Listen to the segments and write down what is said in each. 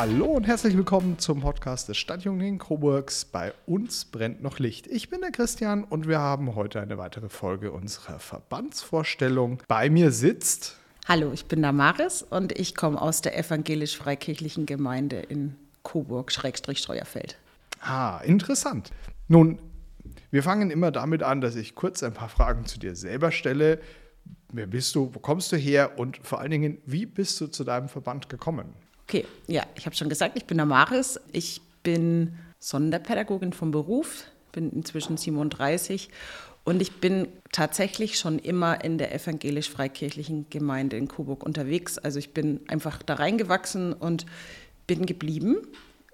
Hallo und herzlich willkommen zum Podcast des Stadtjungen Coburgs. Bei uns brennt noch Licht. Ich bin der Christian und wir haben heute eine weitere Folge unserer Verbandsvorstellung. Bei mir sitzt. Hallo, ich bin Damaris und ich komme aus der evangelisch-freikirchlichen Gemeinde in Coburg-Streuerfeld. Ah, interessant. Nun, wir fangen immer damit an, dass ich kurz ein paar Fragen zu dir selber stelle. Wer bist du? Wo kommst du her? Und vor allen Dingen, wie bist du zu deinem Verband gekommen? Okay, ja, ich habe schon gesagt, ich bin Damaris. Ich bin Sonderpädagogin vom Beruf, bin inzwischen 37 und ich bin tatsächlich schon immer in der evangelisch-freikirchlichen Gemeinde in Coburg unterwegs. Also ich bin einfach da reingewachsen und bin geblieben.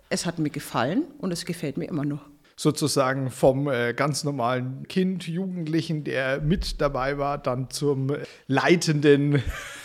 Es hat mir gefallen und es gefällt mir immer noch sozusagen vom äh, ganz normalen Kind, Jugendlichen, der mit dabei war, dann zum äh, leitenden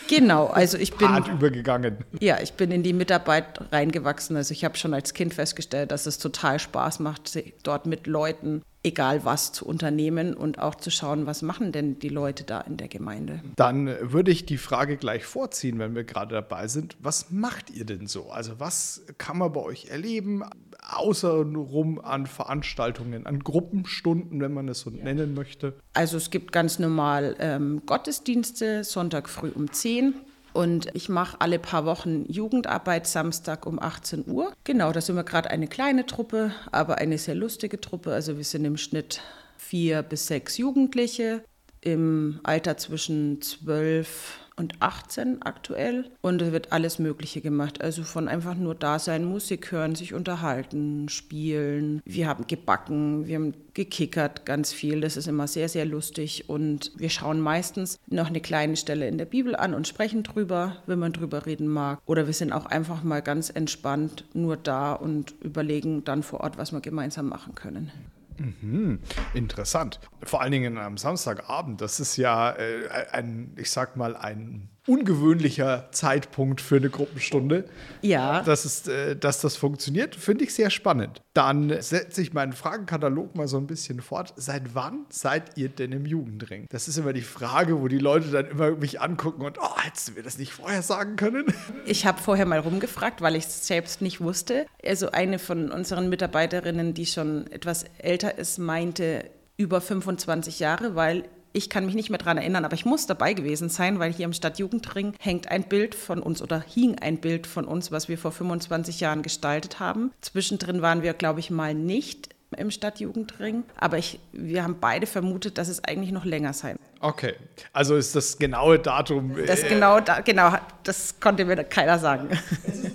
Genau, also ich bin Part übergegangen. Ja, ich bin in die Mitarbeit reingewachsen. Also ich habe schon als Kind festgestellt, dass es total Spaß macht, dort mit Leuten egal was zu unternehmen und auch zu schauen, was machen denn die Leute da in der Gemeinde. Dann würde ich die Frage gleich vorziehen, wenn wir gerade dabei sind. Was macht ihr denn so? Also was kann man bei euch erleben? Außerrum an Veranstaltungen, an Gruppenstunden, wenn man es so ja. nennen möchte? Also es gibt ganz normal ähm, Gottesdienste, Sonntag früh um 10 und ich mache alle paar Wochen Jugendarbeit Samstag um 18 Uhr. Genau, da sind wir gerade eine kleine Truppe, aber eine sehr lustige Truppe. Also wir sind im Schnitt vier bis sechs Jugendliche im Alter zwischen 12 und 18 aktuell. Und es wird alles Mögliche gemacht. Also von einfach nur da sein, Musik hören, sich unterhalten, spielen. Wir haben gebacken, wir haben gekickert ganz viel. Das ist immer sehr, sehr lustig. Und wir schauen meistens noch eine kleine Stelle in der Bibel an und sprechen drüber, wenn man drüber reden mag. Oder wir sind auch einfach mal ganz entspannt nur da und überlegen dann vor Ort, was wir gemeinsam machen können. Mhm, interessant. Vor allen Dingen am Samstagabend. Das ist ja äh, ein, ich sag mal, ein ungewöhnlicher Zeitpunkt für eine Gruppenstunde. Ja. Das ist, äh, dass das funktioniert, finde ich sehr spannend. Dann setze ich meinen Fragenkatalog mal so ein bisschen fort. Seit wann seid ihr denn im Jugendring? Das ist immer die Frage, wo die Leute dann immer mich angucken und, oh, hättest du mir das nicht vorher sagen können? Ich habe vorher mal rumgefragt, weil ich es selbst nicht wusste. Also eine von unseren Mitarbeiterinnen, die schon etwas älter ist, meinte über 25 Jahre, weil ich kann mich nicht mehr daran erinnern, aber ich muss dabei gewesen sein, weil hier im Stadtjugendring hängt ein Bild von uns oder hing ein Bild von uns, was wir vor 25 Jahren gestaltet haben. Zwischendrin waren wir, glaube ich, mal nicht im Stadtjugendring, aber ich, wir haben beide vermutet, dass es eigentlich noch länger sein Okay, also ist das genaue Datum. Das genau, da, genau, das konnte mir keiner sagen.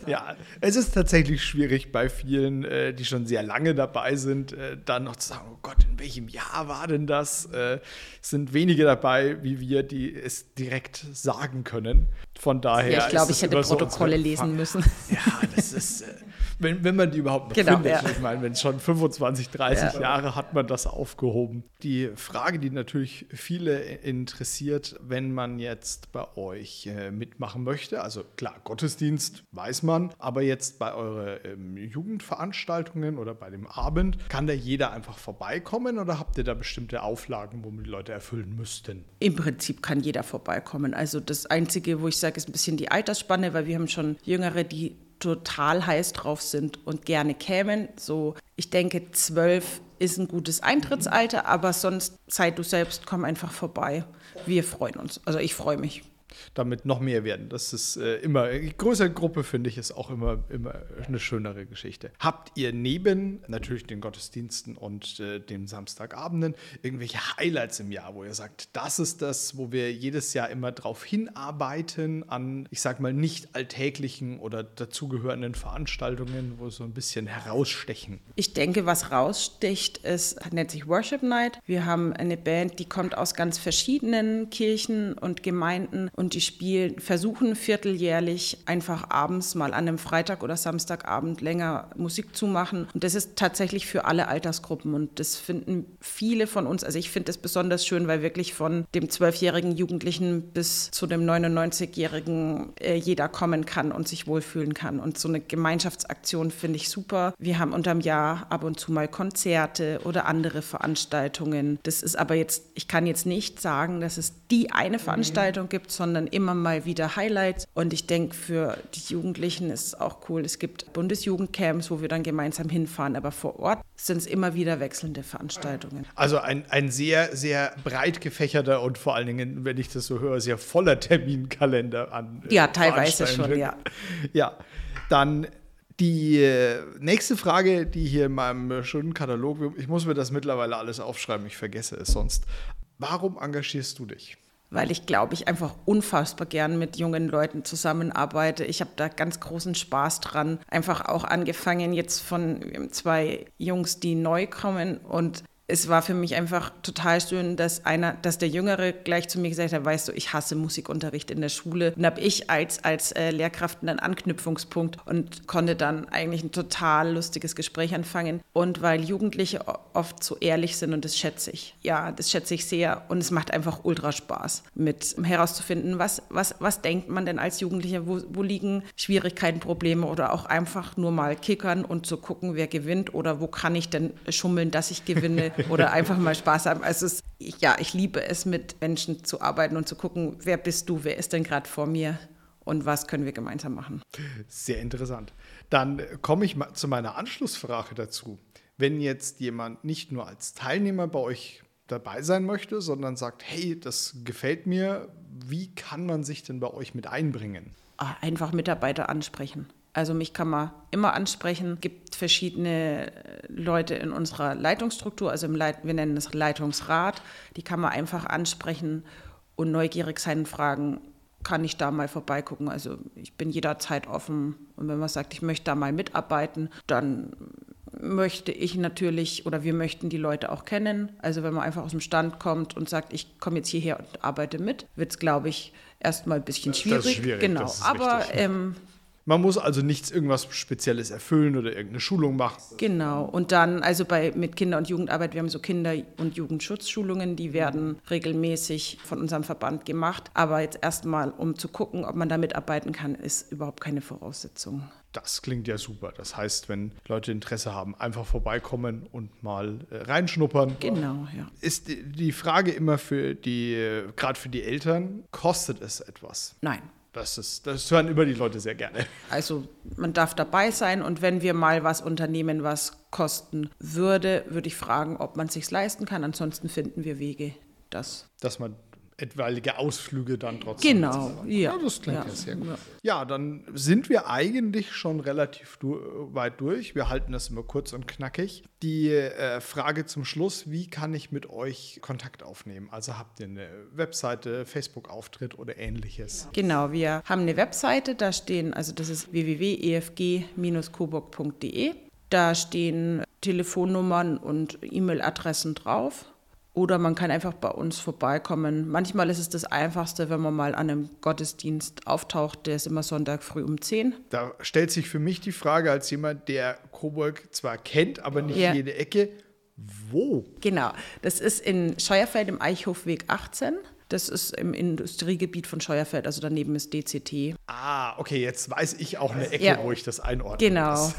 ja, es ist tatsächlich schwierig bei vielen, äh, die schon sehr lange dabei sind, äh, dann noch zu sagen, oh Gott, in welchem Jahr war denn das? Es sind wenige dabei, wie wir, die es direkt sagen können. Von daher. Ja, ich glaube, ich hätte Protokolle so lesen müssen. Ja, das ist. Wenn, wenn man die überhaupt noch genau, findet. Ja. Ich meine, wenn es schon 25, 30 ja. Jahre hat man das aufgehoben. Die Frage, die natürlich viele interessiert, wenn man jetzt bei euch äh, mitmachen möchte, also klar, Gottesdienst weiß man, aber jetzt bei euren ähm, Jugendveranstaltungen oder bei dem Abend, kann da jeder einfach vorbeikommen oder habt ihr da bestimmte Auflagen, womit die Leute erfüllen müssten? Im Prinzip kann jeder vorbeikommen. Also das Einzige, wo ich sage, ist ein bisschen die Altersspanne, weil wir haben schon Jüngere, die total heiß drauf sind und gerne kämen. So, ich denke, zwölf ist ein gutes Eintrittsalter, aber sonst sei du selbst, komm einfach vorbei. Wir freuen uns. Also ich freue mich damit noch mehr werden. Das ist äh, immer, größere Gruppe finde ich, ist auch immer, immer eine schönere Geschichte. Habt ihr neben natürlich den Gottesdiensten und äh, den Samstagabenden irgendwelche Highlights im Jahr, wo ihr sagt, das ist das, wo wir jedes Jahr immer drauf hinarbeiten an, ich sag mal, nicht alltäglichen oder dazugehörenden Veranstaltungen, wo so ein bisschen herausstechen? Ich denke, was raussticht, ist, nennt sich Worship Night. Wir haben eine Band, die kommt aus ganz verschiedenen Kirchen und Gemeinden und die spielen, versuchen vierteljährlich einfach abends mal an einem Freitag oder Samstagabend länger Musik zu machen. Und das ist tatsächlich für alle Altersgruppen. Und das finden viele von uns, also ich finde es besonders schön, weil wirklich von dem zwölfjährigen Jugendlichen bis zu dem 99-jährigen äh, jeder kommen kann und sich wohlfühlen kann. Und so eine Gemeinschaftsaktion finde ich super. Wir haben unterm Jahr ab und zu mal Konzerte oder andere Veranstaltungen. Das ist aber jetzt, ich kann jetzt nicht sagen, dass es die eine Veranstaltung gibt, sondern sondern immer mal wieder Highlights. Und ich denke, für die Jugendlichen ist es auch cool. Es gibt Bundesjugendcamps, wo wir dann gemeinsam hinfahren, aber vor Ort sind es immer wieder wechselnde Veranstaltungen. Also ein, ein sehr, sehr breit gefächerter und vor allen Dingen, wenn ich das so höre, sehr voller Terminkalender an. Äh, ja, teilweise schon, ja. Ja, dann die äh, nächste Frage, die hier in meinem schönen Katalog, ich muss mir das mittlerweile alles aufschreiben, ich vergesse es sonst. Warum engagierst du dich? Weil ich glaube, ich einfach unfassbar gern mit jungen Leuten zusammenarbeite. Ich habe da ganz großen Spaß dran. Einfach auch angefangen jetzt von zwei Jungs, die neu kommen und es war für mich einfach total schön, dass einer, dass der Jüngere gleich zu mir gesagt hat, weißt du, ich hasse Musikunterricht in der Schule. Und habe ich als, als äh, Lehrkraft einen Anknüpfungspunkt und konnte dann eigentlich ein total lustiges Gespräch anfangen. Und weil Jugendliche oft so ehrlich sind und das schätze ich. Ja, das schätze ich sehr und es macht einfach ultra Spaß, mit herauszufinden, was, was, was denkt man denn als Jugendlicher, wo, wo liegen Schwierigkeiten, Probleme oder auch einfach nur mal kickern und zu gucken, wer gewinnt oder wo kann ich denn schummeln, dass ich gewinne. oder einfach mal Spaß haben. Also es, ja, ich liebe es, mit Menschen zu arbeiten und zu gucken, wer bist du, wer ist denn gerade vor mir und was können wir gemeinsam machen. Sehr interessant. Dann komme ich mal zu meiner Anschlussfrage dazu. Wenn jetzt jemand nicht nur als Teilnehmer bei euch dabei sein möchte, sondern sagt, hey, das gefällt mir, wie kann man sich denn bei euch mit einbringen? Ah, einfach Mitarbeiter ansprechen. Also mich kann man immer ansprechen. Es gibt verschiedene äh, Leute in unserer Leitungsstruktur, also im Leit wir nennen es Leitungsrat. Die kann man einfach ansprechen und neugierig sein und fragen, kann ich da mal vorbeigucken. Also ich bin jederzeit offen. Und wenn man sagt, ich möchte da mal mitarbeiten, dann möchte ich natürlich oder wir möchten die Leute auch kennen. Also wenn man einfach aus dem Stand kommt und sagt, ich komme jetzt hierher und arbeite mit, wird es, glaube ich, erstmal ein bisschen schwierig. Das ist schwierig. Genau. Aber ähm, man muss also nichts irgendwas Spezielles erfüllen oder irgendeine Schulung machen. Genau. Und dann, also bei mit Kinder- und Jugendarbeit, wir haben so Kinder- und Jugendschutzschulungen, die werden regelmäßig von unserem Verband gemacht. Aber jetzt erstmal, um zu gucken, ob man da mitarbeiten kann, ist überhaupt keine Voraussetzung. Das klingt ja super. Das heißt, wenn Leute Interesse haben, einfach vorbeikommen und mal äh, reinschnuppern. Genau, ja. Ist die Frage immer für die, äh, gerade für die Eltern, kostet es etwas? Nein. Das, ist, das hören über die Leute sehr gerne. Also man darf dabei sein und wenn wir mal was unternehmen, was kosten würde, würde ich fragen, ob man es sich leisten kann. Ansonsten finden wir Wege, das. Dass man etwaige Ausflüge dann trotzdem. Genau, ja. ja. Das klingt ja, ja sehr gut. Ja. ja. dann sind wir eigentlich schon relativ du weit durch. Wir halten das immer kurz und knackig. Die äh, Frage zum Schluss, wie kann ich mit euch Kontakt aufnehmen? Also habt ihr eine Webseite, Facebook-Auftritt oder ähnliches? Genau, wir haben eine Webseite, da stehen, also das ist www.efg-coburg.de. Da stehen Telefonnummern und E-Mail-Adressen drauf. Oder man kann einfach bei uns vorbeikommen. Manchmal ist es das Einfachste, wenn man mal an einem Gottesdienst auftaucht. Der ist immer Sonntag früh um 10. Da stellt sich für mich die Frage, als jemand, der Coburg zwar kennt, aber nicht ja. jede Ecke, wo? Genau, das ist in Scheuerfeld im Eichhofweg 18. Das ist im Industriegebiet von Scheuerfeld, also daneben ist DCT. Ah, okay, jetzt weiß ich auch eine Ecke, ja, wo ich das einordne. Genau. Muss.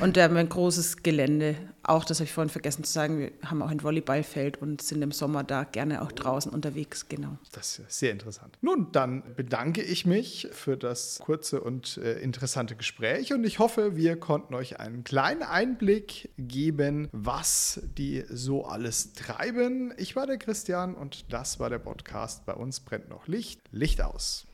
Und wir haben ein großes Gelände. Auch, das habe ich vorhin vergessen zu sagen, wir haben auch ein Volleyballfeld und sind im Sommer da gerne auch draußen unterwegs, genau. Das ist sehr interessant. Nun, dann bedanke ich mich für das kurze und äh, interessante Gespräch und ich hoffe, wir konnten euch einen kleinen Einblick geben, was die so alles treiben. Ich war der Christian und das war der Podcast. Bei uns brennt noch Licht. Licht aus.